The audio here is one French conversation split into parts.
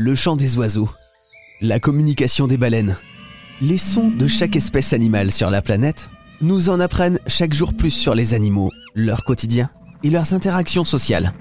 le chant des oiseaux, la communication des baleines, les sons de chaque espèce animale sur la planète nous en apprennent chaque jour plus sur les animaux, leur quotidien et leurs interactions sociales,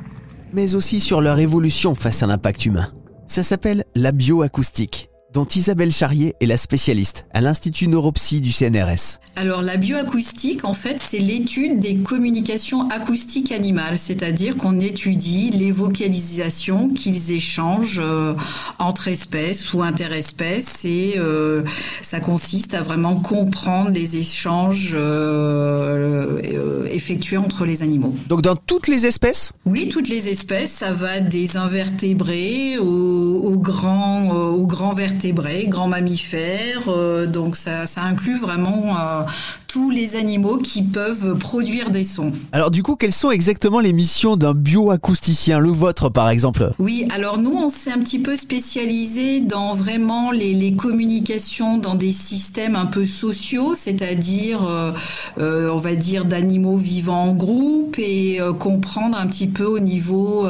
mais aussi sur leur évolution face à l'impact humain. Ça s'appelle la bioacoustique dont Isabelle Charrier est la spécialiste à l'Institut Neuropsy du CNRS. Alors la bioacoustique, en fait, c'est l'étude des communications acoustiques animales, c'est-à-dire qu'on étudie les vocalisations qu'ils échangent euh, entre espèces ou interespèces et euh, ça consiste à vraiment comprendre les échanges euh, effectués entre les animaux. Donc dans toutes les espèces? Oui, toutes les espèces, ça va des invertébrés aux, aux grands, aux grands vertébrés grands mammifères. Euh, donc ça, inclut vraiment euh, tous les animaux qui peuvent produire des sons. Alors du coup, quelles sont exactement les missions d'un bioacousticien, le vôtre par exemple? Oui, alors nous, on s'est un petit peu spécialisé dans vraiment les, communications dans des systèmes un peu sociaux, c'est-à-dire, euh, on va dire, d'animaux vivant en groupe et comprendre un petit peu au niveau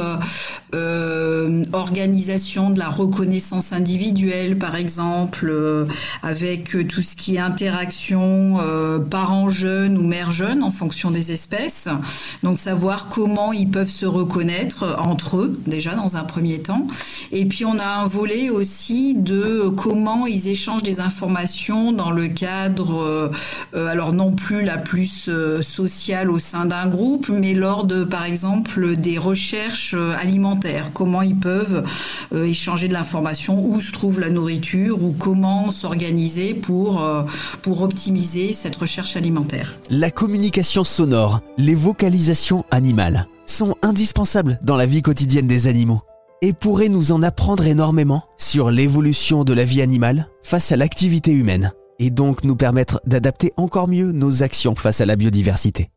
organisation de la reconnaissance individuelle par exemple, euh, avec euh, tout ce qui est interaction euh, parents jeunes ou mères jeunes en fonction des espèces. Donc savoir comment ils peuvent se reconnaître entre eux déjà dans un premier temps. Et puis on a un volet aussi de comment ils échangent des informations dans le cadre, alors non plus la plus sociale au sein d'un groupe, mais lors de par exemple des recherches alimentaires. Comment ils peuvent échanger de l'information, où se trouve la nourriture ou comment s'organiser pour, euh, pour optimiser cette recherche alimentaire. La communication sonore, les vocalisations animales sont indispensables dans la vie quotidienne des animaux et pourraient nous en apprendre énormément sur l'évolution de la vie animale face à l'activité humaine et donc nous permettre d'adapter encore mieux nos actions face à la biodiversité.